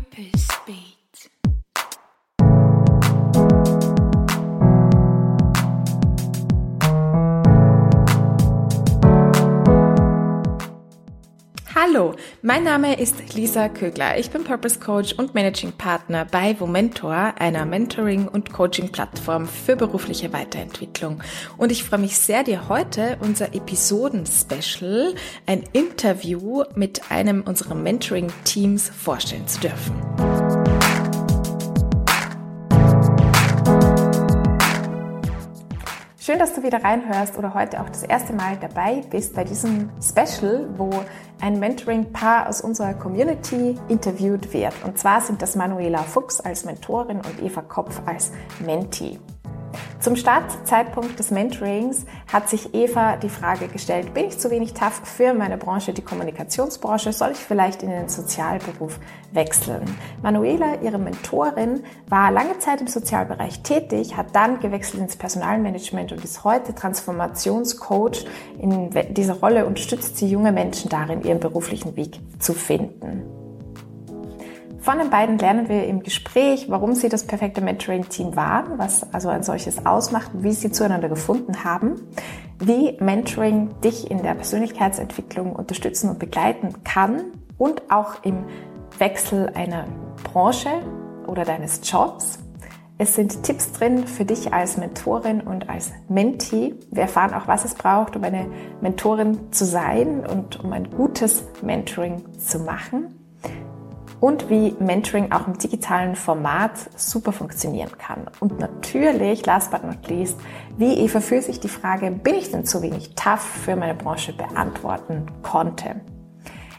Purpose Beat. Hallo, mein Name ist Lisa Kögler. Ich bin Purpose Coach und Managing Partner bei Womentor, einer Mentoring- und Coaching-Plattform für berufliche Weiterentwicklung. Und ich freue mich sehr, dir heute unser Episoden-Special, ein Interview mit einem unserer Mentoring-Teams vorstellen zu dürfen. Schön, dass du wieder reinhörst oder heute auch das erste Mal dabei bist bei diesem Special, wo ein Mentoring-Paar aus unserer Community interviewt wird. Und zwar sind das Manuela Fuchs als Mentorin und Eva Kopf als Mentee. Zum Startzeitpunkt des Mentorings hat sich Eva die Frage gestellt, bin ich zu wenig tough für meine Branche, die Kommunikationsbranche? Soll ich vielleicht in den Sozialberuf wechseln? Manuela, ihre Mentorin, war lange Zeit im Sozialbereich tätig, hat dann gewechselt ins Personalmanagement und ist heute Transformationscoach. In dieser Rolle unterstützt sie junge Menschen darin, ihren beruflichen Weg zu finden. Von den beiden lernen wir im Gespräch, warum sie das perfekte Mentoring-Team waren, was also ein solches ausmacht, wie sie zueinander gefunden haben, wie Mentoring dich in der Persönlichkeitsentwicklung unterstützen und begleiten kann und auch im Wechsel einer Branche oder deines Jobs. Es sind Tipps drin für dich als Mentorin und als Mentee. Wir erfahren auch, was es braucht, um eine Mentorin zu sein und um ein gutes Mentoring zu machen und wie Mentoring auch im digitalen Format super funktionieren kann. Und natürlich, last but not least, wie Eva für sich die Frage, bin ich denn zu wenig tough für meine Branche beantworten konnte.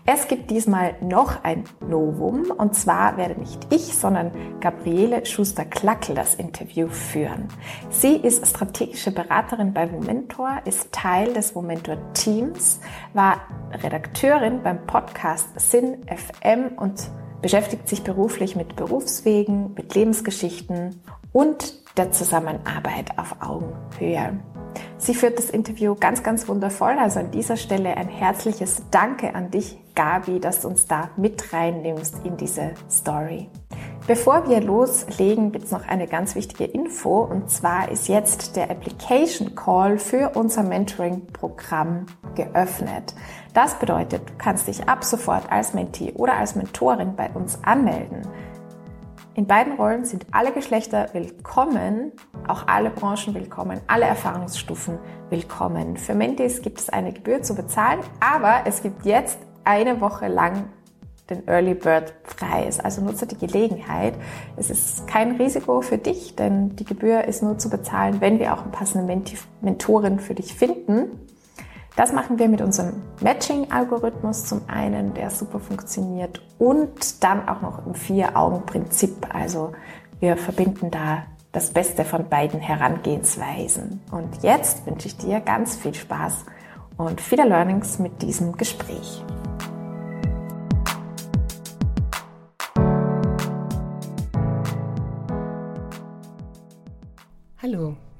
Es gibt diesmal noch ein Novum und zwar werde nicht ich, sondern Gabriele Schuster-Klackel das Interview führen. Sie ist strategische Beraterin bei Momentor, ist Teil des Momentor Teams, war Redakteurin beim Podcast Sinn FM und beschäftigt sich beruflich mit Berufswegen, mit Lebensgeschichten und der Zusammenarbeit auf Augenhöhe. Sie führt das Interview ganz, ganz wundervoll. Also an dieser Stelle ein herzliches Danke an dich, Gabi, dass du uns da mit reinnimmst in diese Story. Bevor wir loslegen, gibt es noch eine ganz wichtige Info und zwar ist jetzt der Application Call für unser Mentoring-Programm geöffnet. Das bedeutet, du kannst dich ab sofort als Mentee oder als Mentorin bei uns anmelden. In beiden Rollen sind alle Geschlechter willkommen, auch alle Branchen willkommen, alle Erfahrungsstufen willkommen. Für Mentees gibt es eine Gebühr zu bezahlen, aber es gibt jetzt eine Woche lang den Early Bird Preis. Also nutze die Gelegenheit. Es ist kein Risiko für dich, denn die Gebühr ist nur zu bezahlen, wenn wir auch eine passende Mentorin für dich finden. Das machen wir mit unserem Matching-Algorithmus zum einen, der super funktioniert und dann auch noch im Vier-Augen-Prinzip. Also wir verbinden da das Beste von beiden Herangehensweisen. Und jetzt wünsche ich dir ganz viel Spaß und viele Learnings mit diesem Gespräch.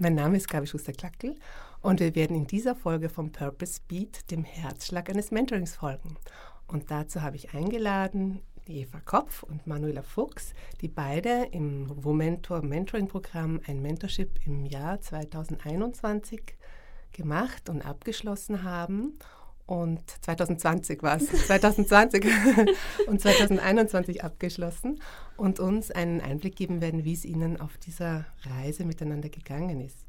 Mein Name ist Gabi Schuster-Klackel und wir werden in dieser Folge vom Purpose Beat dem Herzschlag eines Mentorings folgen. Und dazu habe ich eingeladen Eva Kopf und Manuela Fuchs, die beide im Womentor Mentoring Programm ein Mentorship im Jahr 2021 gemacht und abgeschlossen haben und 2020 war es, 2020 und 2021 abgeschlossen und uns einen Einblick geben werden, wie es Ihnen auf dieser Reise miteinander gegangen ist.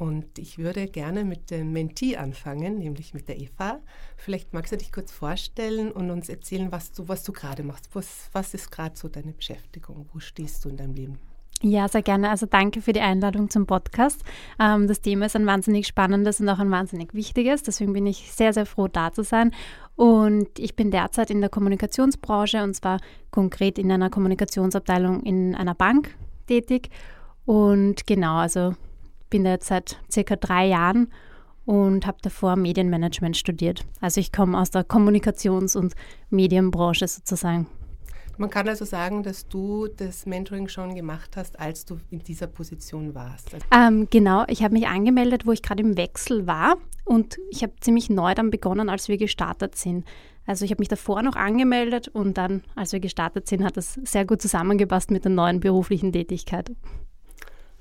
Und ich würde gerne mit dem Mentee anfangen, nämlich mit der Eva. Vielleicht magst du dich kurz vorstellen und uns erzählen, was du, was du gerade machst. Was, was ist gerade so deine Beschäftigung? Wo stehst du in deinem Leben? Ja, sehr gerne. Also danke für die Einladung zum Podcast. Ähm, das Thema ist ein wahnsinnig spannendes und auch ein wahnsinnig wichtiges. Deswegen bin ich sehr, sehr froh, da zu sein. Und ich bin derzeit in der Kommunikationsbranche und zwar konkret in einer Kommunikationsabteilung in einer Bank tätig. Und genau, also bin da jetzt seit circa drei Jahren und habe davor Medienmanagement studiert. Also ich komme aus der Kommunikations- und Medienbranche sozusagen. Man kann also sagen, dass du das Mentoring schon gemacht hast, als du in dieser Position warst. Ähm, genau, ich habe mich angemeldet, wo ich gerade im Wechsel war und ich habe ziemlich neu dann begonnen, als wir gestartet sind. Also ich habe mich davor noch angemeldet und dann, als wir gestartet sind, hat das sehr gut zusammengepasst mit der neuen beruflichen Tätigkeit.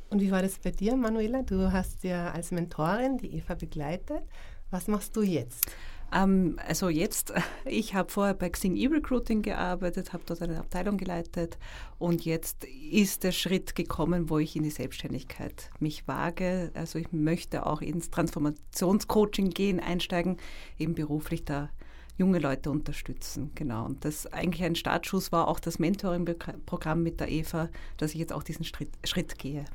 Und wie war das bei dir, Manuela? Du hast ja als Mentorin die Eva begleitet. Was machst du jetzt? Ähm, also jetzt, ich habe vorher bei Xing E-Recruiting gearbeitet, habe dort eine Abteilung geleitet und jetzt ist der Schritt gekommen, wo ich in die Selbstständigkeit mich wage. Also ich möchte auch ins Transformationscoaching gehen, einsteigen, eben beruflich da junge Leute unterstützen. Genau. Und das eigentlich ein Startschuss war auch das Mentoring-Programm mit der Eva, dass ich jetzt auch diesen Schritt, Schritt gehe.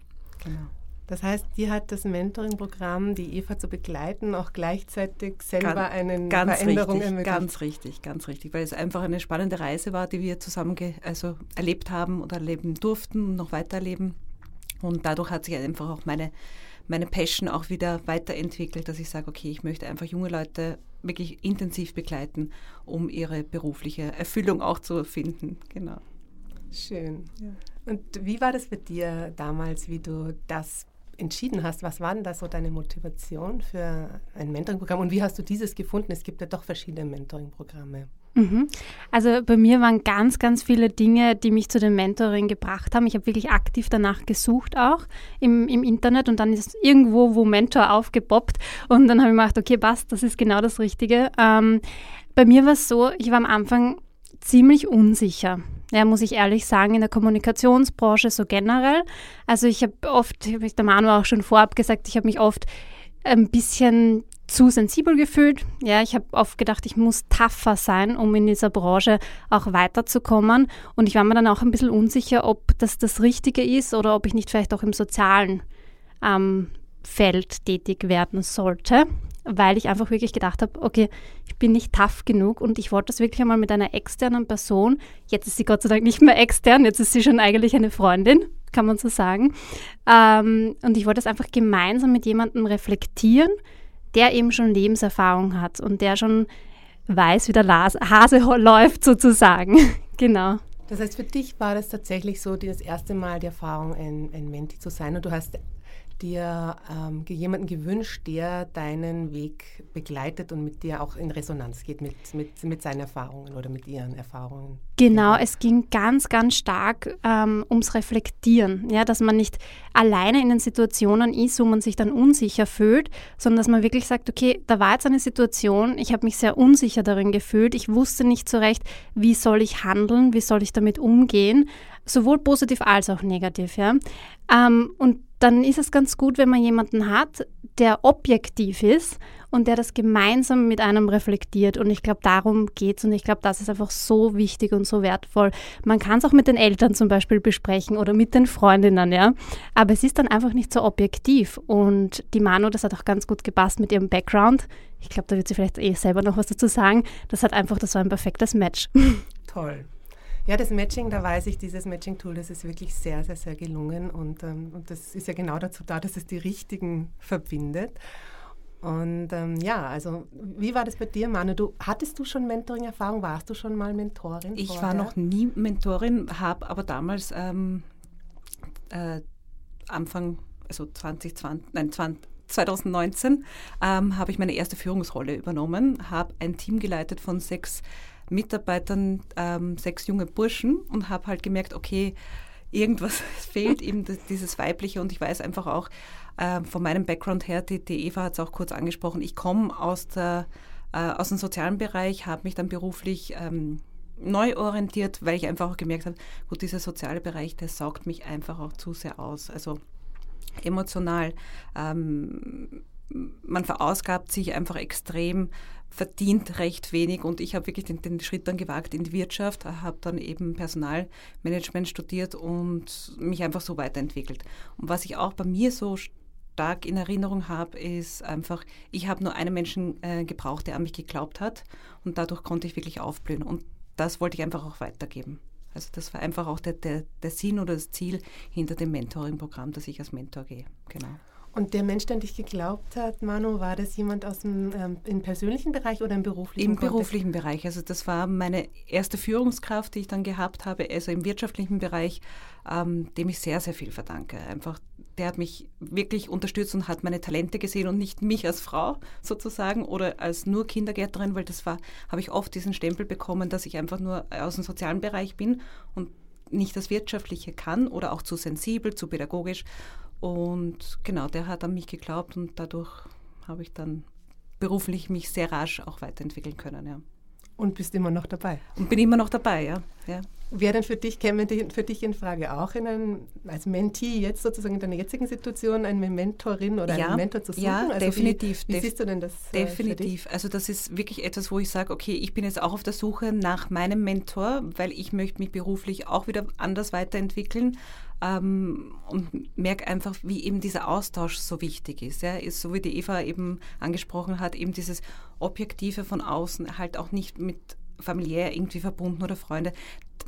Genau. Das heißt, die hat das Mentoring-Programm, die Eva zu begleiten, auch gleichzeitig selber ganz, eine ganz Veränderung richtig, ermöglicht. Ganz richtig, ganz richtig, weil es einfach eine spannende Reise war, die wir zusammen also erlebt haben oder erleben durften und noch weiterleben. Und dadurch hat sich einfach auch meine, meine Passion auch wieder weiterentwickelt, dass ich sage, okay, ich möchte einfach junge Leute wirklich intensiv begleiten, um ihre berufliche Erfüllung auch zu finden. Genau. Schön. Ja. Und wie war das für dir damals, wie du das entschieden hast? Was war denn da so deine Motivation für ein Mentoring-Programm und wie hast du dieses gefunden? Es gibt ja doch verschiedene Mentoring-Programme. Mhm. Also bei mir waren ganz, ganz viele Dinge, die mich zu dem Mentoring gebracht haben. Ich habe wirklich aktiv danach gesucht auch im, im Internet und dann ist irgendwo, wo Mentor aufgepoppt und dann habe ich gedacht, okay, passt, das ist genau das Richtige. Ähm, bei mir war es so, ich war am Anfang ziemlich unsicher ja, muss ich ehrlich sagen, in der Kommunikationsbranche so generell. Also ich habe oft, habe ich der Manu auch schon vorab gesagt, ich habe mich oft ein bisschen zu sensibel gefühlt. Ja, ich habe oft gedacht, ich muss tougher sein, um in dieser Branche auch weiterzukommen. Und ich war mir dann auch ein bisschen unsicher, ob das das Richtige ist oder ob ich nicht vielleicht auch im sozialen ähm, Feld tätig werden sollte weil ich einfach wirklich gedacht habe, okay, ich bin nicht tough genug und ich wollte das wirklich einmal mit einer externen Person. Jetzt ist sie Gott sei Dank nicht mehr extern, jetzt ist sie schon eigentlich eine Freundin, kann man so sagen. Ähm, und ich wollte das einfach gemeinsam mit jemandem reflektieren, der eben schon Lebenserfahrung hat und der schon weiß, wie der Hase läuft sozusagen. genau. Das heißt, für dich war das tatsächlich so das erste Mal die Erfahrung, ein, ein Menti zu sein und du hast dir ähm, jemanden gewünscht, der deinen Weg begleitet und mit dir auch in Resonanz geht mit, mit, mit seinen Erfahrungen oder mit ihren Erfahrungen? Genau, es ging ganz, ganz stark ähm, ums Reflektieren, ja, dass man nicht alleine in den Situationen ist, wo man sich dann unsicher fühlt, sondern dass man wirklich sagt, okay, da war jetzt eine Situation, ich habe mich sehr unsicher darin gefühlt, ich wusste nicht so recht, wie soll ich handeln, wie soll ich damit umgehen, sowohl positiv als auch negativ, ja. Ähm, und dann ist es ganz gut, wenn man jemanden hat, der objektiv ist und der das gemeinsam mit einem reflektiert. Und ich glaube, darum geht es. Und ich glaube, das ist einfach so wichtig und so wertvoll. Man kann es auch mit den Eltern zum Beispiel besprechen oder mit den Freundinnen, ja. Aber es ist dann einfach nicht so objektiv. Und die Manu, das hat auch ganz gut gepasst mit ihrem Background. Ich glaube, da wird sie vielleicht eh selber noch was dazu sagen. Das hat einfach, das war ein perfektes Match. Toll. Ja, das Matching, da weiß ich, dieses Matching-Tool, das ist wirklich sehr, sehr, sehr gelungen und, ähm, und das ist ja genau dazu da, dass es die Richtigen verbindet. Und ähm, ja, also wie war das bei dir, Manu? Du, hattest du schon Mentoring-Erfahrung? Warst du schon mal Mentorin? Ich vorher? war noch nie Mentorin, habe aber damals ähm, äh, Anfang, also 2020, nein, 20, 2019 ähm, habe ich meine erste Führungsrolle übernommen, habe ein Team geleitet von sechs Mitarbeitern ähm, sechs junge Burschen und habe halt gemerkt, okay, irgendwas fehlt eben dieses Weibliche und ich weiß einfach auch äh, von meinem Background her, die, die Eva hat es auch kurz angesprochen, ich komme aus, äh, aus dem sozialen Bereich, habe mich dann beruflich ähm, neu orientiert, weil ich einfach auch gemerkt habe, gut, dieser soziale Bereich, der saugt mich einfach auch zu sehr aus. Also emotional. Ähm, man verausgabt sich einfach extrem, verdient recht wenig und ich habe wirklich den, den, Schritt dann gewagt in die Wirtschaft, habe dann eben Personalmanagement studiert und mich einfach so weiterentwickelt. Und was ich auch bei mir so stark in Erinnerung habe, ist einfach, ich habe nur einen Menschen äh, gebraucht, der an mich geglaubt hat und dadurch konnte ich wirklich aufblühen und das wollte ich einfach auch weitergeben. Also das war einfach auch der, der, der Sinn oder das Ziel hinter dem Mentoring-Programm, dass ich als Mentor gehe. Genau. Und der Mensch, der an dich geglaubt hat, Manu, war das jemand aus dem ähm, im persönlichen Bereich oder im beruflichen Im Kontext? beruflichen Bereich. Also das war meine erste Führungskraft, die ich dann gehabt habe, also im wirtschaftlichen Bereich, ähm, dem ich sehr, sehr viel verdanke. Einfach, der hat mich wirklich unterstützt und hat meine Talente gesehen und nicht mich als Frau sozusagen oder als nur Kindergärtnerin, weil das war, habe ich oft diesen Stempel bekommen, dass ich einfach nur aus dem sozialen Bereich bin und nicht das Wirtschaftliche kann oder auch zu sensibel, zu pädagogisch. Und genau, der hat an mich geglaubt und dadurch habe ich dann beruflich mich sehr rasch auch weiterentwickeln können. Ja. Und bist immer noch dabei. Und bin immer noch dabei, ja. ja. Wäre denn für dich, käme für dich in Frage auch in ein, als Mentee jetzt sozusagen in deiner jetzigen Situation eine Mentorin oder ja, einen Mentor zu suchen? Ja, also definitiv. Wie, wie siehst du denn das? Äh, definitiv. Also das ist wirklich etwas, wo ich sage, okay, ich bin jetzt auch auf der Suche nach meinem Mentor, weil ich möchte mich beruflich auch wieder anders weiterentwickeln ähm, und merke einfach, wie eben dieser Austausch so wichtig ist. Ja? Ist so wie die Eva eben angesprochen hat, eben dieses Objektive von außen, halt auch nicht mit familiär irgendwie verbunden oder Freunde.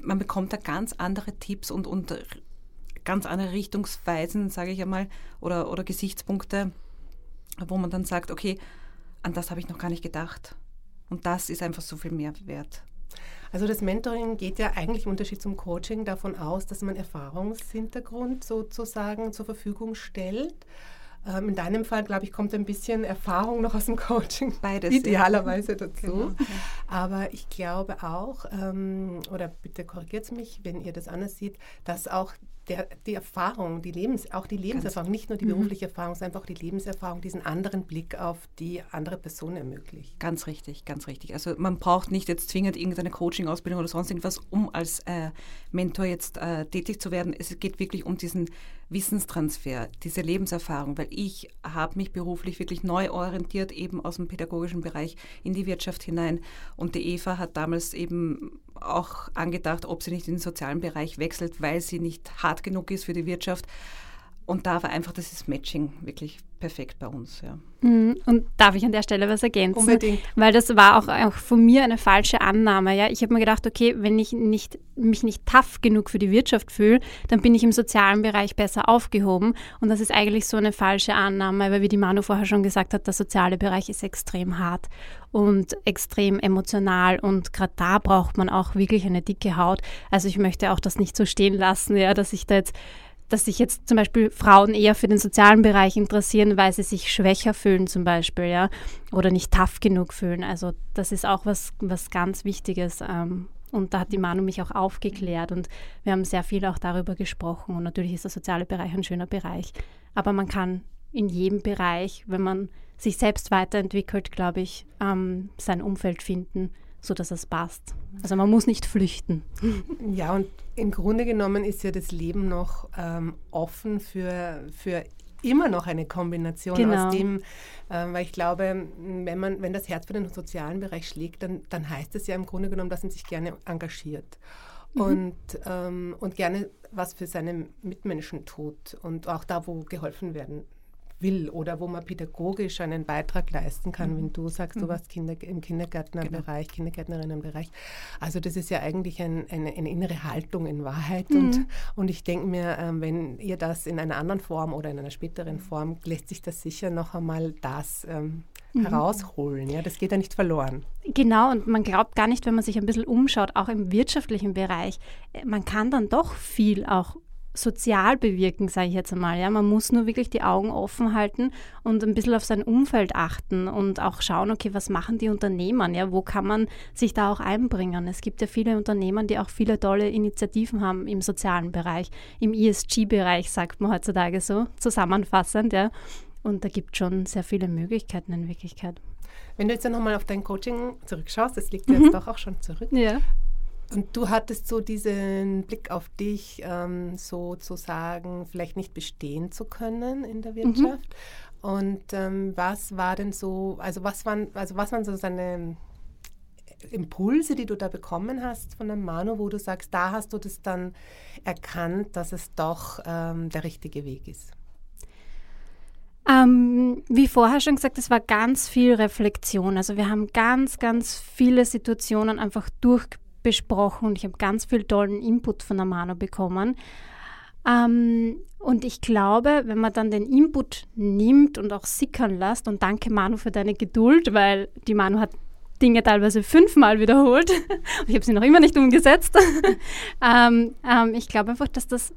Man bekommt da ganz andere Tipps und, und ganz andere Richtungsweisen, sage ich einmal, oder, oder Gesichtspunkte, wo man dann sagt, okay, an das habe ich noch gar nicht gedacht. Und das ist einfach so viel mehr wert. Also das Mentoring geht ja eigentlich im Unterschied zum Coaching davon aus, dass man Erfahrungshintergrund sozusagen zur Verfügung stellt. Ähm, in deinem Fall, glaube ich, kommt ein bisschen Erfahrung noch aus dem Coaching. Beides. Idealerweise ja. dazu. Genau. Aber ich glaube auch, ähm, oder bitte korrigiert mich, wenn ihr das anders seht, dass auch der, die Erfahrung, die Lebens, auch die Lebenserfahrung, nicht nur die mhm. berufliche Erfahrung, sondern einfach die Lebenserfahrung, diesen anderen Blick auf die andere Person ermöglicht. Ganz richtig, ganz richtig. Also man braucht nicht jetzt zwingend irgendeine Coaching-Ausbildung oder sonst irgendwas, um als äh, Mentor jetzt äh, tätig zu werden. Es geht wirklich um diesen Wissenstransfer, diese Lebenserfahrung, weil ich habe mich beruflich wirklich neu orientiert, eben aus dem pädagogischen Bereich in die Wirtschaft hinein. Und die Eva hat damals eben auch angedacht, ob sie nicht in den sozialen Bereich wechselt, weil sie nicht hart genug ist für die Wirtschaft. Und da war einfach das Matching wirklich perfekt bei uns. Ja. Mhm. Und darf ich an der Stelle was ergänzen? Unbedingt. Weil das war auch, auch von mir eine falsche Annahme. Ja? Ich habe mir gedacht, okay, wenn ich nicht, mich nicht tough genug für die Wirtschaft fühle, dann bin ich im sozialen Bereich besser aufgehoben. Und das ist eigentlich so eine falsche Annahme, weil wie die Manu vorher schon gesagt hat, der soziale Bereich ist extrem hart und extrem emotional und gerade da braucht man auch wirklich eine dicke Haut. Also ich möchte auch das nicht so stehen lassen, ja, dass ich da jetzt dass sich jetzt zum Beispiel Frauen eher für den sozialen Bereich interessieren, weil sie sich schwächer fühlen zum Beispiel, ja, oder nicht tough genug fühlen. Also das ist auch was, was ganz Wichtiges. Ähm, und da hat die Manu mich auch aufgeklärt und wir haben sehr viel auch darüber gesprochen. Und natürlich ist der soziale Bereich ein schöner Bereich. Aber man kann in jedem Bereich, wenn man sich selbst weiterentwickelt, glaube ich, ähm, sein Umfeld finden, so dass es passt. Also man muss nicht flüchten. Ja, und im Grunde genommen ist ja das Leben noch ähm, offen für, für immer noch eine Kombination genau. aus dem, äh, weil ich glaube, wenn man, wenn das Herz für den sozialen Bereich schlägt, dann, dann heißt es ja im Grunde genommen, dass man sich gerne engagiert. Mhm. Und, ähm, und gerne was für seine Mitmenschen tut und auch da, wo geholfen werden will oder wo man pädagogisch einen Beitrag leisten kann, mhm. wenn du sagst, du mhm. warst Kinder, im Kindergärtnerbereich, genau. Kindergärtnerinnenbereich. Also das ist ja eigentlich ein, eine, eine, innere Haltung in Wahrheit. Mhm. Und, und ich denke mir, ähm, wenn ihr das in einer anderen Form oder in einer späteren Form, lässt sich das sicher noch einmal das ähm, mhm. herausholen. Ja, das geht ja nicht verloren. Genau, und man glaubt gar nicht, wenn man sich ein bisschen umschaut, auch im wirtschaftlichen Bereich, äh, man kann dann doch viel auch sozial bewirken, sage ich jetzt einmal. Ja? Man muss nur wirklich die Augen offen halten und ein bisschen auf sein Umfeld achten und auch schauen, okay, was machen die Unternehmen? Ja? Wo kann man sich da auch einbringen? Es gibt ja viele Unternehmen, die auch viele tolle Initiativen haben im sozialen Bereich, im ESG-Bereich, sagt man heutzutage so, zusammenfassend. Ja? Und da gibt es schon sehr viele Möglichkeiten in Wirklichkeit. Wenn du jetzt nochmal auf dein Coaching zurückschaust, das liegt mhm. jetzt doch auch schon zurück. Ja. Und du hattest so diesen Blick auf dich, ähm, sozusagen vielleicht nicht bestehen zu können in der mhm. Wirtschaft. Mhm. Und ähm, was war denn so, also was waren, also was waren so seine Impulse, die du da bekommen hast von dem Manu, wo du sagst, da hast du das dann erkannt, dass es doch ähm, der richtige Weg ist? Ähm, wie vorher schon gesagt, es war ganz viel Reflexion. Also wir haben ganz, ganz viele Situationen einfach durchgebracht besprochen und ich habe ganz viel tollen Input von Amano bekommen. Ähm, und ich glaube, wenn man dann den Input nimmt und auch sickern lässt, und danke Manu für deine Geduld, weil die Manu hat Dinge teilweise fünfmal wiederholt ich habe sie noch immer nicht umgesetzt. ähm, ähm, ich glaube einfach, dass das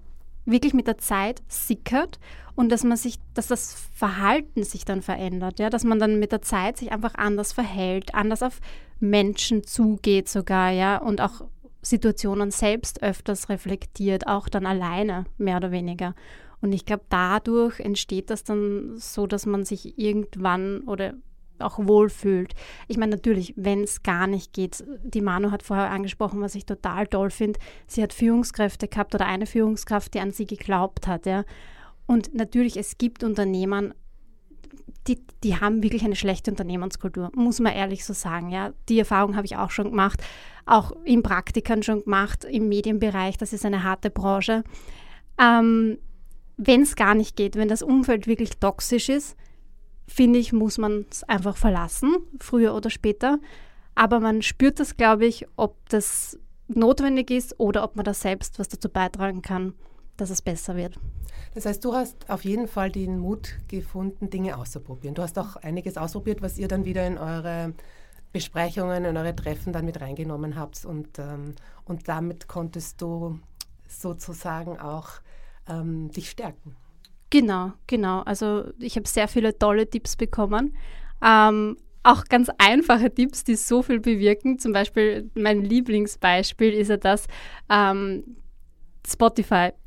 wirklich mit der Zeit sickert und dass man sich, dass das Verhalten sich dann verändert, ja, dass man dann mit der Zeit sich einfach anders verhält, anders auf Menschen zugeht sogar, ja, und auch Situationen selbst öfters reflektiert, auch dann alleine, mehr oder weniger. Und ich glaube, dadurch entsteht das dann so, dass man sich irgendwann oder auch wohlfühlt. Ich meine, natürlich, wenn es gar nicht geht, die Manu hat vorher angesprochen, was ich total toll finde, sie hat Führungskräfte gehabt oder eine Führungskraft, die an sie geglaubt hat. Ja. Und natürlich, es gibt Unternehmen, die, die haben wirklich eine schlechte Unternehmenskultur, muss man ehrlich so sagen. Ja. Die Erfahrung habe ich auch schon gemacht, auch in Praktikern schon gemacht, im Medienbereich, das ist eine harte Branche. Ähm, wenn es gar nicht geht, wenn das Umfeld wirklich toxisch ist, finde ich, muss man es einfach verlassen, früher oder später. Aber man spürt das, glaube ich, ob das notwendig ist oder ob man da selbst was dazu beitragen kann, dass es besser wird. Das heißt, du hast auf jeden Fall den Mut gefunden, Dinge auszuprobieren. Du hast auch einiges ausprobiert, was ihr dann wieder in eure Besprechungen, in eure Treffen dann mit reingenommen habt. Und, ähm, und damit konntest du sozusagen auch ähm, dich stärken. Genau, genau. Also ich habe sehr viele tolle Tipps bekommen. Ähm, auch ganz einfache Tipps, die so viel bewirken. Zum Beispiel mein Lieblingsbeispiel ist ja das, ähm, Spotify.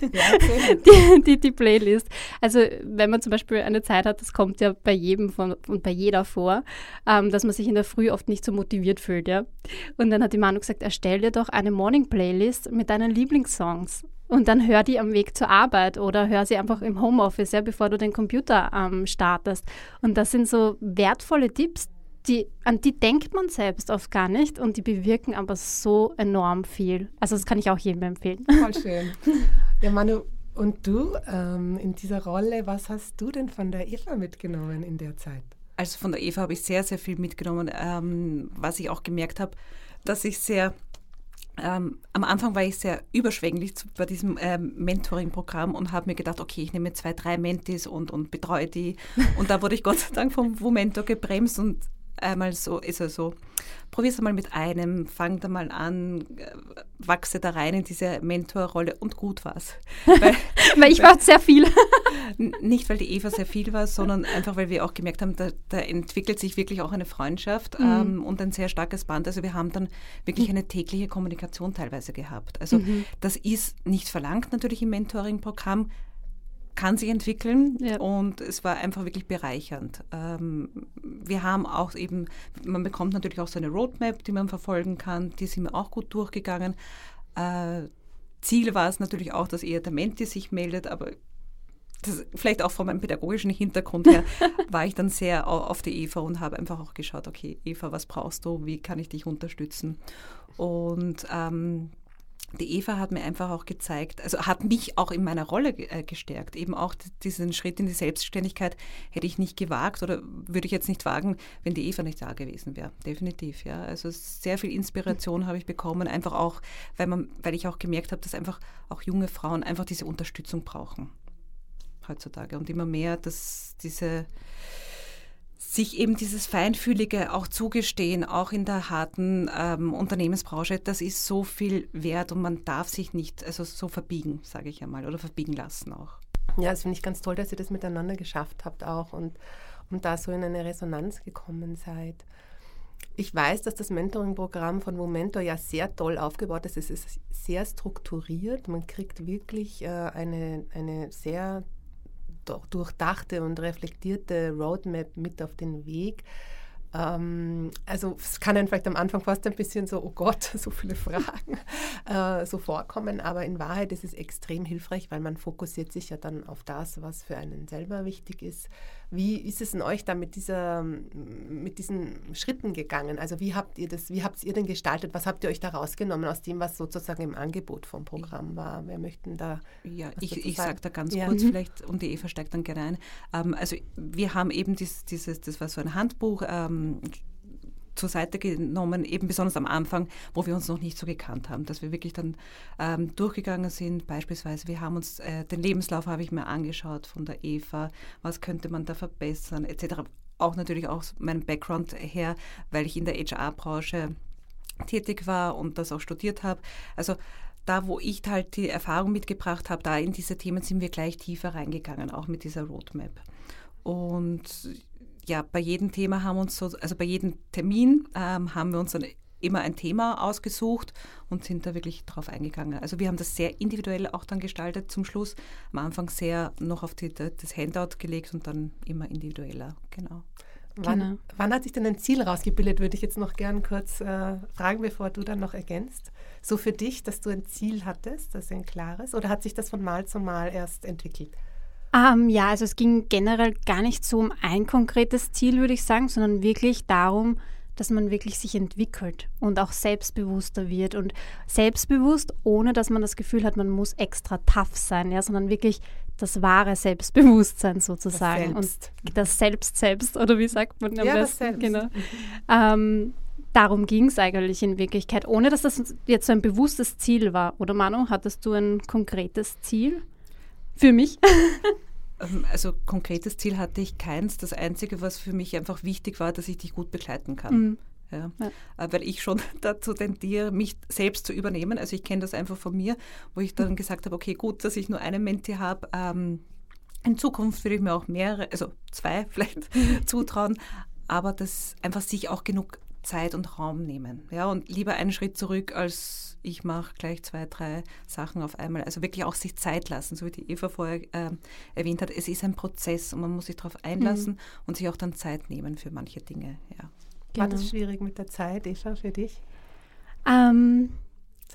Ja, okay. die, die, die, Playlist. Also wenn man zum Beispiel eine Zeit hat, das kommt ja bei jedem von, und bei jeder vor, ähm, dass man sich in der Früh oft nicht so motiviert fühlt. Ja? Und dann hat die Manu gesagt, erstell dir doch eine Morning Playlist mit deinen Lieblingssongs. Und dann hör die am Weg zur Arbeit oder hör sie einfach im Homeoffice, ja, bevor du den Computer ähm, startest. Und das sind so wertvolle Tipps, die, an die denkt man selbst oft gar nicht und die bewirken aber so enorm viel. Also das kann ich auch jedem empfehlen. Voll schön. Ja, Manu, und du ähm, in dieser Rolle, was hast du denn von der Eva mitgenommen in der Zeit? Also von der Eva habe ich sehr, sehr viel mitgenommen, ähm, was ich auch gemerkt habe, dass ich sehr ähm, am Anfang war ich sehr überschwänglich zu, bei diesem ähm, Mentoring-Programm und habe mir gedacht, okay, ich nehme zwei, drei Mentis und, und betreue die. Und da wurde ich Gott sei Dank vom Womento gebremst und einmal so, ist er so, probier es mal mit einem, fang da mal an, äh, wachse da rein in diese Mentorrolle und gut war's. Weil, weil ich war sehr viel. nicht, weil die Eva sehr viel war, sondern einfach, weil wir auch gemerkt haben, da, da entwickelt sich wirklich auch eine Freundschaft mhm. ähm, und ein sehr starkes Band. Also wir haben dann wirklich eine tägliche Kommunikation teilweise gehabt. Also mhm. das ist nicht verlangt natürlich im Mentoring-Programm, kann sich entwickeln ja. und es war einfach wirklich bereichernd. Ähm, wir haben auch eben, man bekommt natürlich auch so eine Roadmap, die man verfolgen kann, die sind wir auch gut durchgegangen. Äh, Ziel war es natürlich auch, dass eher der Menti sich meldet, aber das, vielleicht auch von meinem pädagogischen Hintergrund her, war ich dann sehr auf die Eva und habe einfach auch geschaut, okay, Eva, was brauchst du, wie kann ich dich unterstützen? Und ähm, die Eva hat mir einfach auch gezeigt, also hat mich auch in meiner Rolle äh, gestärkt. Eben auch diesen Schritt in die Selbstständigkeit hätte ich nicht gewagt oder würde ich jetzt nicht wagen, wenn die Eva nicht da gewesen wäre. Definitiv, ja. Also sehr viel Inspiration habe ich bekommen, einfach auch, weil, man, weil ich auch gemerkt habe, dass einfach auch junge Frauen einfach diese Unterstützung brauchen heutzutage und immer mehr, dass diese sich eben dieses Feinfühlige auch zugestehen, auch in der harten ähm, Unternehmensbranche, das ist so viel wert und man darf sich nicht also so verbiegen, sage ich einmal, oder verbiegen lassen auch. Ja, das finde ich ganz toll, dass ihr das miteinander geschafft habt auch und, und da so in eine Resonanz gekommen seid. Ich weiß, dass das Mentoring-Programm von Momentor ja sehr toll aufgebaut ist. Es ist sehr strukturiert. Man kriegt wirklich äh, eine, eine sehr durchdachte und reflektierte Roadmap mit auf den Weg. Ähm, also es kann einem vielleicht am Anfang fast ein bisschen so, oh Gott, so viele Fragen äh, so vorkommen, aber in Wahrheit ist es extrem hilfreich, weil man fokussiert sich ja dann auf das, was für einen selber wichtig ist. Wie ist es in euch da mit, dieser, mit diesen Schritten gegangen? Also wie habt ihr das, wie habt ihr denn gestaltet? Was habt ihr euch da rausgenommen aus dem, was sozusagen im Angebot vom Programm war? Wer möchten da? Ja, ich, ich sage da ganz ja. kurz vielleicht und die Eva steigt dann gerne ein. Ähm, also wir haben eben dies, dieses, das war so ein Handbuch, ähm, zur Seite genommen, eben besonders am Anfang, wo wir uns noch nicht so gekannt haben, dass wir wirklich dann ähm, durchgegangen sind. Beispielsweise, wir haben uns äh, den Lebenslauf habe ich mir angeschaut von der Eva, was könnte man da verbessern, etc. Auch natürlich aus meinem Background her, weil ich in der HR-Branche tätig war und das auch studiert habe. Also da, wo ich halt die Erfahrung mitgebracht habe, da in diese Themen sind wir gleich tiefer reingegangen, auch mit dieser Roadmap. Und ja, bei jedem Thema haben wir uns so, also bei jedem Termin ähm, haben wir uns dann immer ein Thema ausgesucht und sind da wirklich drauf eingegangen. Also wir haben das sehr individuell auch dann gestaltet zum Schluss. Am Anfang sehr noch auf die, das Handout gelegt und dann immer individueller, genau. Wann, genau. wann hat sich denn ein Ziel rausgebildet, würde ich jetzt noch gern kurz äh, fragen, bevor du dann noch ergänzt. So für dich, dass du ein Ziel hattest, das ein klares, oder hat sich das von Mal zu Mal erst entwickelt? Ähm, ja, also es ging generell gar nicht so um ein konkretes Ziel, würde ich sagen, sondern wirklich darum, dass man wirklich sich entwickelt und auch selbstbewusster wird und selbstbewusst, ohne dass man das Gefühl hat, man muss extra tough sein, ja, sondern wirklich das wahre Selbstbewusstsein sozusagen das Selbst. und das Selbst selbst oder wie sagt man am ja, besten? Das selbst. Genau. Ähm, darum ging es eigentlich in Wirklichkeit, ohne dass das jetzt so ein bewusstes Ziel war. Oder Manu, hattest du ein konkretes Ziel für mich? Ähm, also konkretes Ziel hatte ich keins. Das Einzige, was für mich einfach wichtig war, dass ich dich gut begleiten kann. Mhm. Ja. ja. Äh, weil ich schon dazu tendiere, mich selbst zu übernehmen. Also ich kenne das einfach von mir, wo ich dann gesagt habe, okay, gut, dass ich nur einen Menti habe. Ähm, in Zukunft würde ich mir auch mehrere, also zwei vielleicht zutrauen, aber dass einfach sich auch genug Zeit und Raum nehmen. Ja, und lieber einen Schritt zurück, als ich mache gleich zwei, drei Sachen auf einmal. Also wirklich auch sich Zeit lassen, so wie die Eva vorher äh, erwähnt hat. Es ist ein Prozess und man muss sich darauf einlassen mhm. und sich auch dann Zeit nehmen für manche Dinge. Ja. Genau. War das schwierig mit der Zeit, Eva, für dich? Ähm,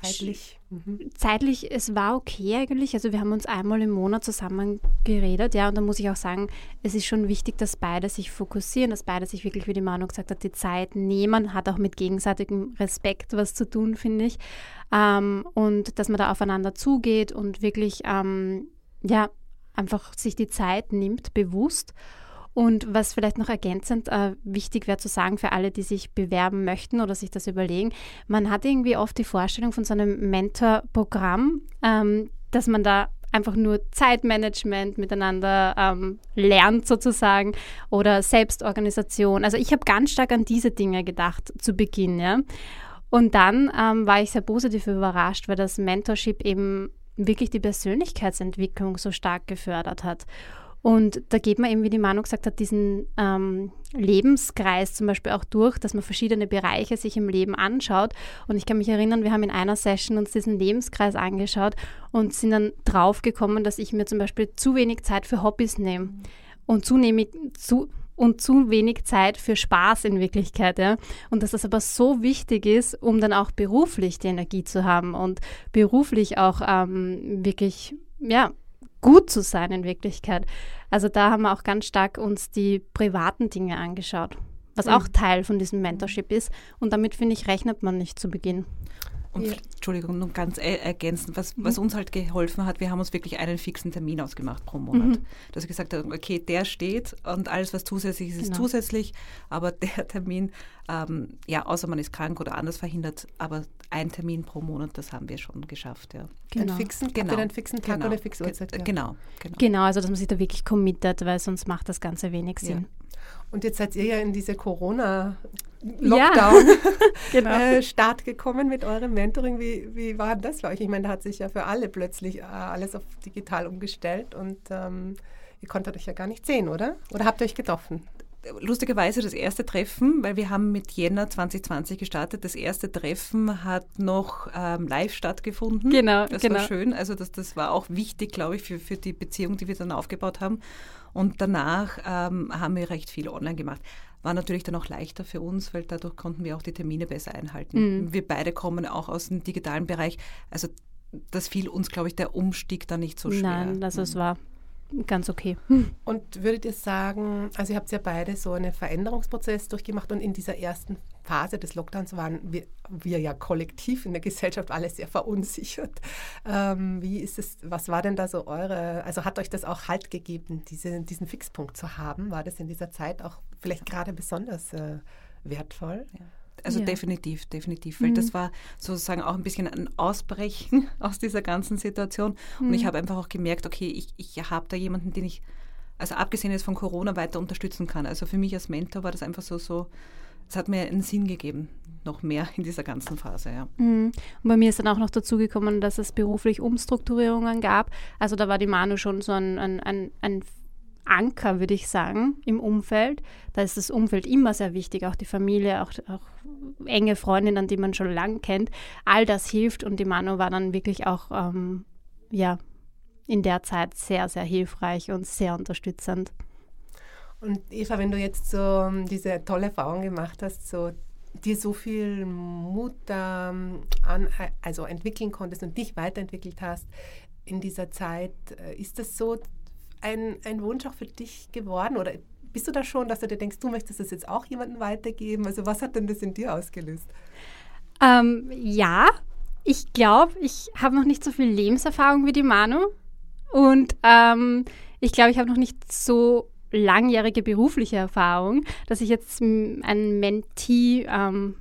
Zeitlich? Mhm. Zeitlich, es war okay eigentlich. Also wir haben uns einmal im Monat zusammen geredet, ja, und da muss ich auch sagen, es ist schon wichtig, dass beide sich fokussieren, dass beide sich wirklich, wie die Manu gesagt hat, die Zeit nehmen, hat auch mit gegenseitigem Respekt was zu tun, finde ich. Ähm, und dass man da aufeinander zugeht und wirklich, ähm, ja, einfach sich die Zeit nimmt, bewusst. Und was vielleicht noch ergänzend äh, wichtig wäre zu sagen für alle, die sich bewerben möchten oder sich das überlegen, man hat irgendwie oft die Vorstellung von so einem Mentorprogramm, ähm, dass man da einfach nur Zeitmanagement miteinander ähm, lernt sozusagen oder Selbstorganisation. Also ich habe ganz stark an diese Dinge gedacht zu Beginn. Ja? Und dann ähm, war ich sehr positiv überrascht, weil das Mentorship eben wirklich die Persönlichkeitsentwicklung so stark gefördert hat. Und da geht man eben, wie die Manu gesagt hat, diesen ähm, Lebenskreis zum Beispiel auch durch, dass man verschiedene Bereiche sich im Leben anschaut. Und ich kann mich erinnern, wir haben in einer Session uns diesen Lebenskreis angeschaut und sind dann draufgekommen, dass ich mir zum Beispiel zu wenig Zeit für Hobbys nehme und zunehmend zu und zu wenig Zeit für Spaß in Wirklichkeit, ja. Und dass das aber so wichtig ist, um dann auch beruflich die Energie zu haben und beruflich auch ähm, wirklich, ja, gut zu sein in Wirklichkeit. Also da haben wir auch ganz stark uns die privaten Dinge angeschaut, was mhm. auch Teil von diesem Mentorship ist. Und damit, finde ich, rechnet man nicht zu Beginn. Und ja. Entschuldigung, nur ganz ergänzend, was, mhm. was uns halt geholfen hat, wir haben uns wirklich einen fixen Termin ausgemacht pro Monat. Mhm. Dass wir gesagt haben, okay, der steht und alles, was zusätzlich ist, genau. ist zusätzlich, aber der Termin, ähm, ja, außer man ist krank oder anders verhindert, aber ein Termin pro Monat, das haben wir schon geschafft, ja. Genau. Einen fixen, genau. einen fixen Tag genau. oder fixe Uhrzeit? Ja. Genau, genau. Genau, also dass man sich da wirklich committet, weil sonst macht das Ganze wenig Sinn. Ja. Und jetzt seid ihr ja in diese Corona-Lockdown ja, genau. äh, Start gekommen mit eurem Mentoring. Wie, wie war das für euch? Ich meine, da hat sich ja für alle plötzlich äh, alles auf digital umgestellt und ähm, ihr konntet euch ja gar nicht sehen, oder? Oder habt ihr euch getroffen? Lustigerweise das erste Treffen, weil wir haben mit Jänner 2020 gestartet. Das erste Treffen hat noch ähm, live stattgefunden. Genau, das genau. war schön. Also das, das war auch wichtig, glaube ich, für, für die Beziehung, die wir dann aufgebaut haben. Und danach ähm, haben wir recht viel online gemacht. War natürlich dann auch leichter für uns, weil dadurch konnten wir auch die Termine besser einhalten. Mhm. Wir beide kommen auch aus dem digitalen Bereich. Also das fiel uns, glaube ich, der Umstieg da nicht so schwer. Nein, also es war ganz okay. Und würdet ihr sagen, also ihr habt ja beide so einen Veränderungsprozess durchgemacht und in dieser ersten Phase des Lockdowns waren wir, wir ja kollektiv in der Gesellschaft alle sehr verunsichert. Ähm, wie ist es, was war denn da so eure, also hat euch das auch Halt gegeben, diese, diesen Fixpunkt zu haben? War das in dieser Zeit auch vielleicht gerade besonders äh, wertvoll. Ja. Also Ja. definitiv, definitiv, weil Mhm. das war sozusagen auch ein bisschen ein Ausbrechen aus dieser ganzen Situation. Und Mhm. ich habe einfach auch gemerkt, okay, ich, ich habe da jemanden, den ich, also abgesehen jetzt von Corona, weiter unterstützen kann. Also für mich als Mentor war das einfach so, so, es hat mir einen Sinn gegeben, noch mehr in dieser ganzen Phase, ja. Mhm. Und bei mir ist dann auch noch dazu gekommen, dass es beruflich Umstrukturierungen gab. Also da war die Manu schon so ein, ein, ein, ein Anker, würde ich sagen, im Umfeld. Da ist das Umfeld immer sehr wichtig, auch die Familie, auch, auch enge Freundinnen, die man schon lang kennt. All das hilft und die Manu war dann wirklich auch ähm, ja, in der Zeit sehr, sehr hilfreich und sehr unterstützend. Und Eva, wenn du jetzt so ähm, diese tolle Erfahrung gemacht hast, so dir so viel Mut ähm, an, also entwickeln konntest und dich weiterentwickelt hast in dieser Zeit, äh, ist das so ein, ein Wunsch auch für dich geworden oder bist du da schon, dass du dir denkst, du möchtest das jetzt auch jemandem weitergeben? Also was hat denn das in dir ausgelöst? Ähm, ja, ich glaube, ich habe noch nicht so viel Lebenserfahrung wie die Manu. Und ähm, ich glaube, ich habe noch nicht so langjährige berufliche Erfahrung, dass ich jetzt einen Mentee ähm,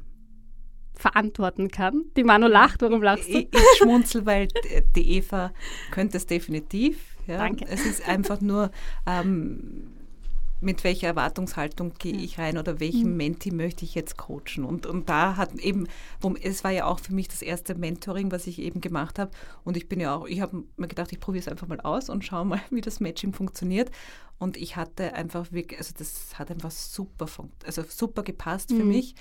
verantworten kann. Die Manu lacht, warum lachst du? Ich, ich schmunzel, weil die Eva könnte es definitiv. Ja. Danke. Es ist einfach nur, ähm, mit welcher Erwartungshaltung gehe ich rein oder welchen Mhm. Menti möchte ich jetzt coachen. Und, und da hat eben, es war ja auch für mich das erste Mentoring, was ich eben gemacht habe. Und ich bin ja auch, ich habe mir gedacht, ich probiere es einfach mal aus und schaue mal, wie das Matching funktioniert. Und ich hatte einfach wirklich, also das hat einfach super, also super gepasst für Mhm. mich.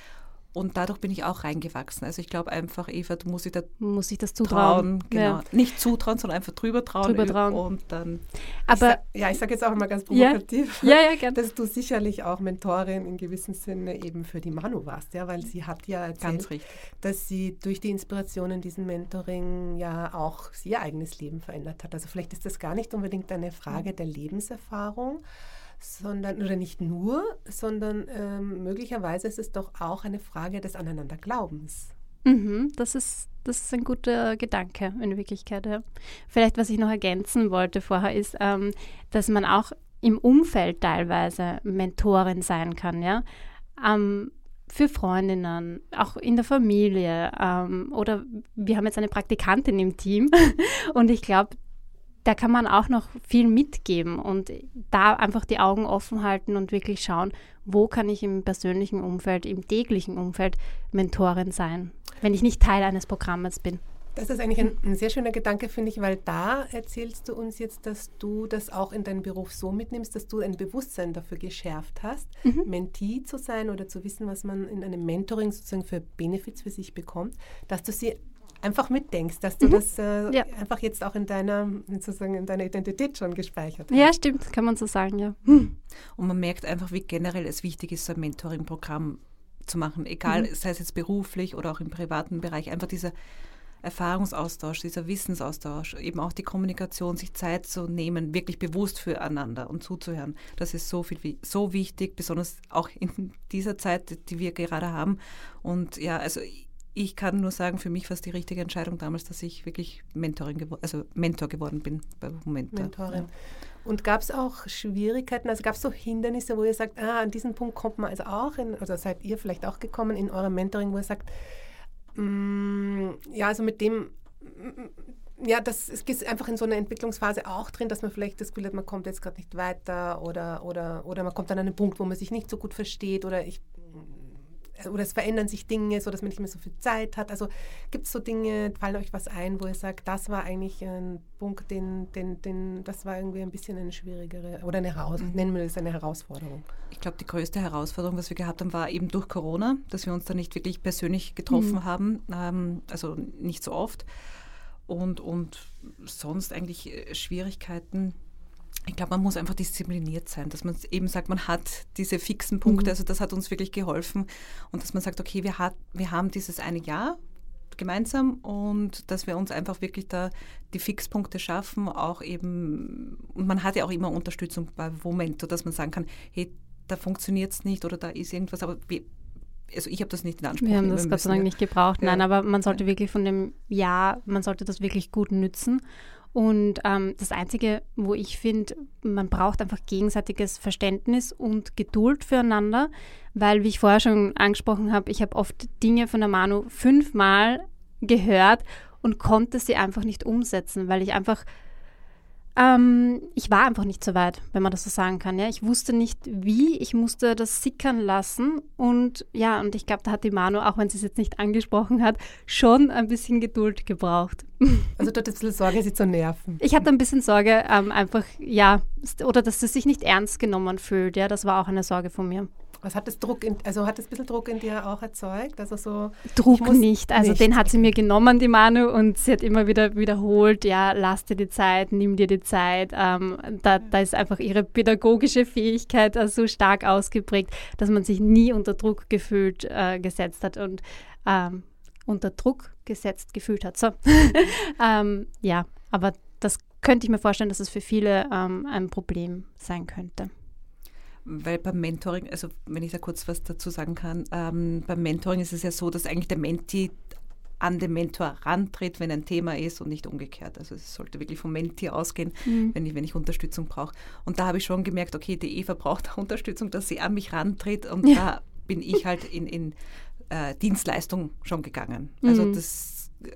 Und dadurch bin ich auch reingewachsen. Also ich glaube einfach, Eva, du musst dich da Muss ich das zutrauen? trauen. Genau. Ja. Nicht zutrauen, sondern einfach drüber trauen. Drüber trauen. Und dann ich Aber sag, ja, ich sage jetzt auch mal ganz Ja. provokativ. ja, ja, gerne. Dass du sicherlich auch Mentorin in gewissem Sinne eben für die Manu warst, ja, weil sie hat ja erzählt, ganz richtig. dass sie durch die Inspiration in diesem Mentoring ja auch ihr eigenes Leben verändert hat. Also vielleicht ist das gar nicht unbedingt eine Frage der Lebenserfahrung, sondern, oder nicht nur, sondern ähm, möglicherweise ist es doch auch eine Frage des Aneinanderglaubens. Mhm, das, ist, das ist ein guter Gedanke in Wirklichkeit. Ja. Vielleicht, was ich noch ergänzen wollte vorher, ist, ähm, dass man auch im Umfeld teilweise Mentorin sein kann. Ja? Ähm, für Freundinnen, auch in der Familie. Ähm, oder wir haben jetzt eine Praktikantin im Team und ich glaube, da kann man auch noch viel mitgeben und da einfach die Augen offen halten und wirklich schauen, wo kann ich im persönlichen Umfeld, im täglichen Umfeld Mentorin sein, wenn ich nicht Teil eines Programmes bin. Das ist eigentlich ein, ein sehr schöner Gedanke, finde ich, weil da erzählst du uns jetzt, dass du das auch in deinen Beruf so mitnimmst, dass du ein Bewusstsein dafür geschärft hast, Mhm. Mentee zu sein oder zu wissen, was man in einem Mentoring sozusagen für Benefits für sich bekommt, dass du sie einfach mitdenkst, dass du das äh, Mhm. Ja. einfach jetzt auch in deiner, sozusagen in deiner Identität schon gespeichert hast. Ja, stimmt, kann man so sagen, ja. Und man merkt einfach, wie generell es wichtig ist, so ein Mentoring-Programm zu machen. Egal, Mhm. sei es jetzt beruflich oder auch im privaten Bereich. Einfach dieser Erfahrungsaustausch, dieser Wissensaustausch, eben auch die Kommunikation, sich Zeit zu nehmen, wirklich bewusst füreinander und zuzuhören. Das ist so viel, so wichtig, besonders auch in dieser Zeit, die wir gerade haben. Und ja, also ich kann nur sagen, für mich war es die richtige Entscheidung damals, dass ich wirklich Mentorin geworden, also Mentor geworden bin bei Moment. Mentorin. Und gab es auch Schwierigkeiten, also gab es so Hindernisse, wo ihr sagt, ah, an diesen Punkt kommt man also auch, in, oder seid ihr vielleicht auch gekommen in eurem Mentoring, wo ihr sagt, mm, ja, also mit dem, mm, ja, das es ist einfach in so einer Entwicklungsphase auch drin, dass man vielleicht das Gefühl hat, man kommt jetzt gerade nicht weiter oder, oder, oder man kommt an einen Punkt, wo man sich nicht so gut versteht oder ich oder es verändern sich Dinge, so dass man nicht mehr so viel Zeit hat. Also gibt es so Dinge, fallen euch was ein, wo ihr sagt, das war eigentlich ein Punkt, den, den, den, das war irgendwie ein bisschen eine schwierigere oder eine Heraus Mhm. nennen wir das eine Herausforderung. Ich glaube, die größte Herausforderung, was wir gehabt haben, war eben durch Corona, dass wir uns da nicht wirklich persönlich getroffen haben, ähm, also nicht so oft. Und, und sonst eigentlich äh, Schwierigkeiten. Ich glaube, man muss einfach diszipliniert sein, dass man eben sagt, man hat diese fixen Punkte, also das hat uns wirklich geholfen und dass man sagt, okay, wir, hat, wir haben dieses eine Jahr gemeinsam und dass wir uns einfach wirklich da die Fixpunkte schaffen, auch eben, und man hat ja auch immer Unterstützung bei Momento, dass man sagen kann, hey, da funktioniert es nicht oder da ist irgendwas, aber wir, also ich habe das nicht in Anspruch Wir haben das Gott sei Dank ja. nicht gebraucht. Nein, Ja. aber man sollte wirklich von dem Jahr, man sollte das wirklich gut nützen Und ähm, das Einzige, wo ich finde, man braucht einfach gegenseitiges Verständnis und Geduld füreinander, weil, wie ich vorher schon angesprochen habe, ich habe oft Dinge von der Manu fünfmal gehört und konnte sie einfach nicht umsetzen, weil ich einfach ähm, ich war einfach nicht so weit, wenn man das so sagen kann. Ja? Ich wusste nicht wie, ich musste das sickern lassen. Und ja, und ich glaube, da hat die Manu, auch wenn sie es jetzt nicht angesprochen hat, schon ein bisschen Geduld gebraucht. Also du hattest ein bisschen Sorge, sie zu nerven. Ich hatte ein bisschen Sorge, ähm, einfach, ja, oder dass sie sich nicht ernst genommen fühlt. Ja, das war auch eine Sorge von mir. Was hat das Druck, in, also hat das ein bisschen Druck in dir auch erzeugt? Also so, Druck nicht, also nicht. den hat sie mir genommen, die Manu, und sie hat immer wieder wiederholt, ja, lass dir die Zeit, nimm dir die Zeit. Ähm, da, da ist einfach ihre pädagogische Fähigkeit äh, so stark ausgeprägt, dass man sich nie unter Druck gefühlt äh, gesetzt hat und ähm, unter Druck gesetzt gefühlt hat. So. ähm, ja, aber das könnte ich mir vorstellen, dass es für viele ähm, ein Problem sein könnte weil beim Mentoring, also wenn ich da kurz was dazu sagen kann, ähm, beim Mentoring ist es ja so, dass eigentlich der Menti an den Mentor rantritt, wenn ein Thema ist und nicht umgekehrt. Also es sollte wirklich vom Menti ausgehen, mhm. wenn, ich, wenn ich Unterstützung brauche. Und da habe ich schon gemerkt, okay, die Eva braucht Unterstützung, dass sie an mich rantritt und ja. da bin ich halt in, in äh, Dienstleistung schon gegangen. Also mhm. das äh,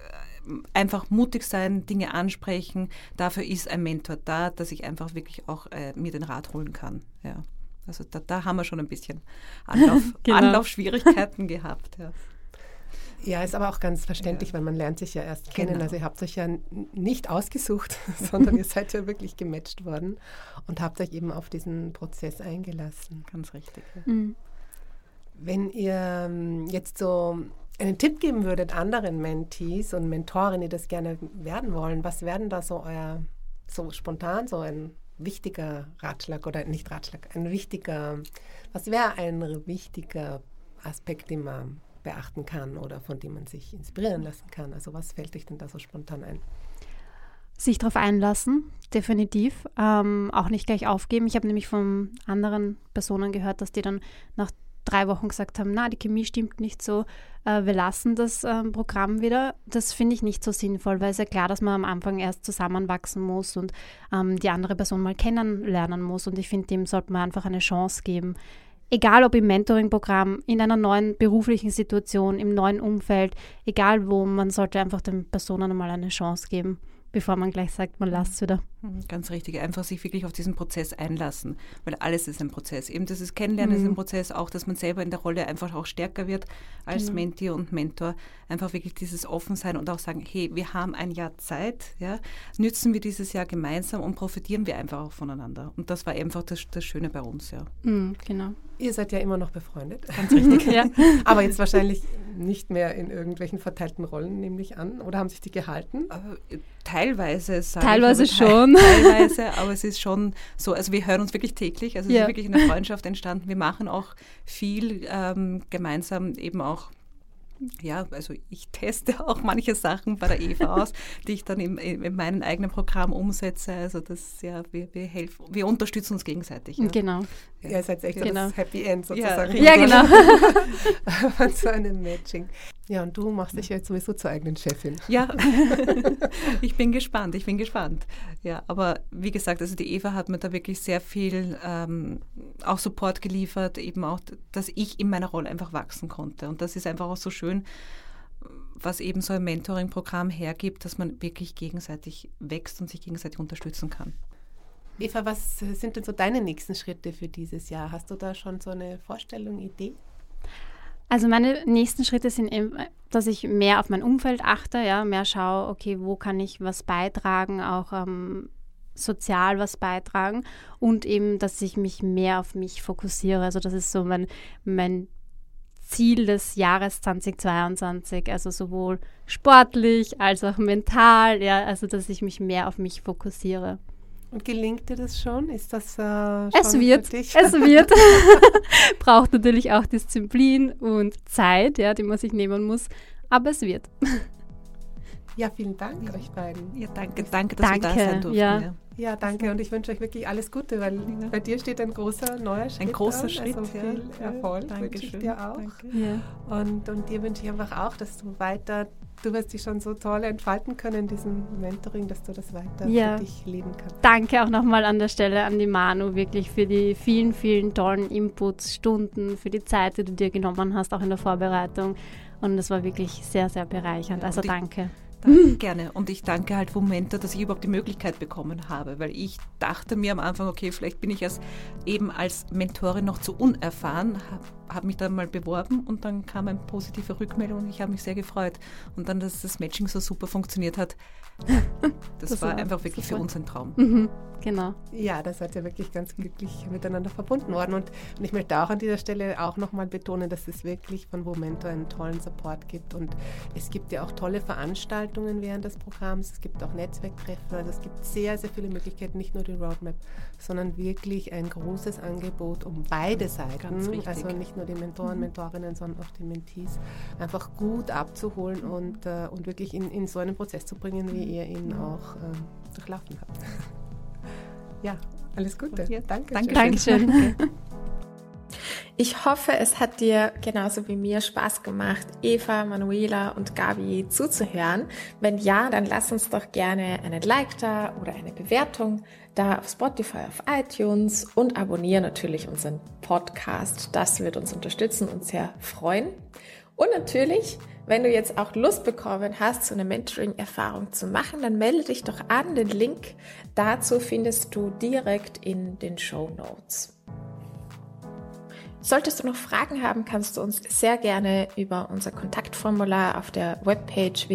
einfach mutig sein, Dinge ansprechen, dafür ist ein Mentor da, dass ich einfach wirklich auch äh, mir den Rat holen kann. Ja. Also da, da haben wir schon ein bisschen Anlauf, genau. Anlaufschwierigkeiten gehabt. Ja. Ja, ist aber auch ganz verständlich, ja. weil man lernt sich ja erst kennen. Genau. Also ihr habt euch ja nicht ausgesucht, sondern ihr seid ja wirklich gematcht worden und habt euch eben auf diesen Prozess eingelassen. Ganz richtig. Ja. Mhm. Wenn ihr ähm, jetzt so einen Tipp geben würdet anderen Mentees und Mentorinnen, die das gerne werden wollen, was werden da so euer, so spontan so ein wichtiger Ratschlag oder nicht Ratschlag, ein wichtiger, was wäre ein wichtiger Aspekt, den man beachten kann oder von dem man sich inspirieren lassen kann? Also was fällt euch denn da so spontan ein? Sich darauf einlassen, definitiv. Ähm, auch nicht gleich aufgeben. Ich habe nämlich von anderen Personen gehört, dass die dann nach drei Wochen gesagt haben, na, die Chemie stimmt nicht so, äh, wir lassen das ähm, Programm wieder. Das finde ich nicht so sinnvoll, weil es ja klar, dass man am Anfang erst zusammenwachsen muss und ähm, die andere Person mal kennenlernen muss. Und ich finde, dem sollte man einfach eine Chance geben. Egal ob im Mentoring-Programm, in einer neuen beruflichen Situation, im neuen Umfeld, egal wo, man sollte einfach den Personen mal eine Chance geben bevor man gleich sagt, man lasst es wieder. Mhm, ganz richtig, einfach sich wirklich auf diesen Prozess einlassen, weil alles ist ein Prozess. Eben dieses Kennenlernen mhm. ist ein Prozess, auch dass man selber in der Rolle einfach auch stärker wird als genau. Mentee und Mentor. Einfach wirklich dieses Offensein und auch sagen, hey, wir haben ein Jahr Zeit, ja, nützen wir dieses Jahr gemeinsam und profitieren wir einfach auch voneinander. Und das war einfach das, das Schöne bei uns, ja. Mhm, genau. Ihr seid ja immer noch befreundet. Ganz richtig, ja. Aber jetzt wahrscheinlich nicht mehr in irgendwelchen verteilten Rollen, nehme ich an. Oder haben sich die gehalten? Äh, teilweise, Teilweise ich, schon. Teilweise, aber es ist schon so, also wir hören uns wirklich täglich. Also es ja. ist wirklich eine Freundschaft entstanden. Wir machen auch viel ähm, gemeinsam eben auch ja, also ich teste auch manche Sachen bei der Eva aus, die ich dann in, in meinem eigenen Programm umsetze. Also das, ja, wir, wir helfen, wir unterstützen uns gegenseitig. Ja. Genau. Ja, ihr seid echt genau. das Happy End sozusagen. Ja, ja genau. Von so einem Matching. Ja, und du machst dich jetzt sowieso zur eigenen Chefin. Ja, ich bin gespannt, ich bin gespannt. Ja, aber wie gesagt, also die Eva hat mir da wirklich sehr viel ähm, auch Support geliefert, eben auch, dass ich in meiner Rolle einfach wachsen konnte. Und das ist einfach auch so schön, was eben so ein Mentoring-Programm hergibt, dass man wirklich gegenseitig wächst und sich gegenseitig unterstützen kann. Eva, was sind denn so deine nächsten Schritte für dieses Jahr? Hast du da schon so eine Vorstellung, Idee? Also meine nächsten Schritte sind, eben, dass ich mehr auf mein Umfeld achte, ja, mehr schaue, okay, wo kann ich was beitragen, auch ähm, sozial was beitragen und eben, dass ich mich mehr auf mich fokussiere. Also das ist so mein, mein Ziel des Jahres 2022, also sowohl sportlich als auch mental, ja, also dass ich mich mehr auf mich fokussiere. Und gelingt dir das schon? Ist das äh, schon es wird, für dich? Es wird. Braucht natürlich auch Disziplin und Zeit, ja, die man sich nehmen muss. Aber es wird. Ja, vielen Dank ja. euch beiden. Ja, danke, danke, dass danke. wir da sein durften. Ja. ja. Danke und ich wünsche euch wirklich alles Gute, weil ja. bei dir steht ein großer neuer Schritt. Ein großer an, Schritt, also viel ja. Erfolg ich dir auch. Ja. Und, und dir wünsche ich einfach auch, dass du weiter, du wirst dich schon so toll entfalten können in diesem Mentoring, dass du das weiter ja. für dich leben kannst. Danke auch nochmal an der Stelle an die Manu wirklich für die vielen, vielen tollen Inputs, Stunden, für die Zeit, die du dir genommen hast, auch in der Vorbereitung. Und das war wirklich sehr, sehr bereichernd. also danke. Danke, gerne. Und ich danke halt Momento, dass ich überhaupt die Möglichkeit bekommen habe, weil ich dachte mir am Anfang, okay, vielleicht bin ich als, eben als Mentorin noch zu unerfahren, habe hab mich dann mal beworben und dann kam eine positive Rückmeldung und ich habe mich sehr gefreut. Und dann, dass das Matching so super funktioniert hat, das, das war, war, einfach wirklich für uns ein Traum. Mhm, genau. Ja, da seid ihr wirklich ganz glücklich miteinander verbunden worden. Und, und ich möchte auch an dieser Stelle auch nochmal betonen, dass es wirklich von Momento einen tollen Support gibt. Und es gibt ja auch tolle Veranstaltungen während des Programms. Es gibt auch Netzwerktreffen. Also es gibt sehr, sehr viele Möglichkeiten, nicht nur die Roadmap, sondern wirklich ein großes Angebot um beide Seiten. Also nicht nur die Mentoren, mhm. Mentorinnen, sondern auch die Mentees einfach gut abzuholen und, äh, und wirklich in, in so einen Prozess zu bringen, wie ihr ihn auch äh, durchlaufen habt. ja, alles Gute. Ja, danke. Danke. Dankeschön. Ich hoffe, es hat dir genauso wie mir Spaß gemacht, Eva, Manuela und Gabi zuzuhören. Wenn ja, dann lass uns doch gerne einen Like da oder eine Bewertung da auf Spotify, auf iTunes und abonniere natürlich unseren Podcast. Das wird uns unterstützen und sehr freuen. Und natürlich, wenn du jetzt auch Lust bekommen hast, so eine Mentoring-Erfahrung zu machen, dann melde dich doch an. Den Link dazu findest du direkt in den Show Notes. Solltest du noch Fragen haben, kannst du uns sehr gerne über unser Kontaktformular auf der Webpage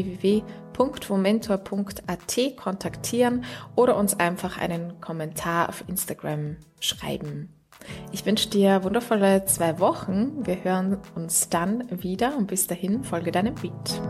www.womentor.at kontaktieren oder uns einfach einen Kommentar auf Instagram schreiben. Ich wünsche dir wundervolle zwei Wochen. Wir hören uns dann wieder und bis dahin folge deinem Beat.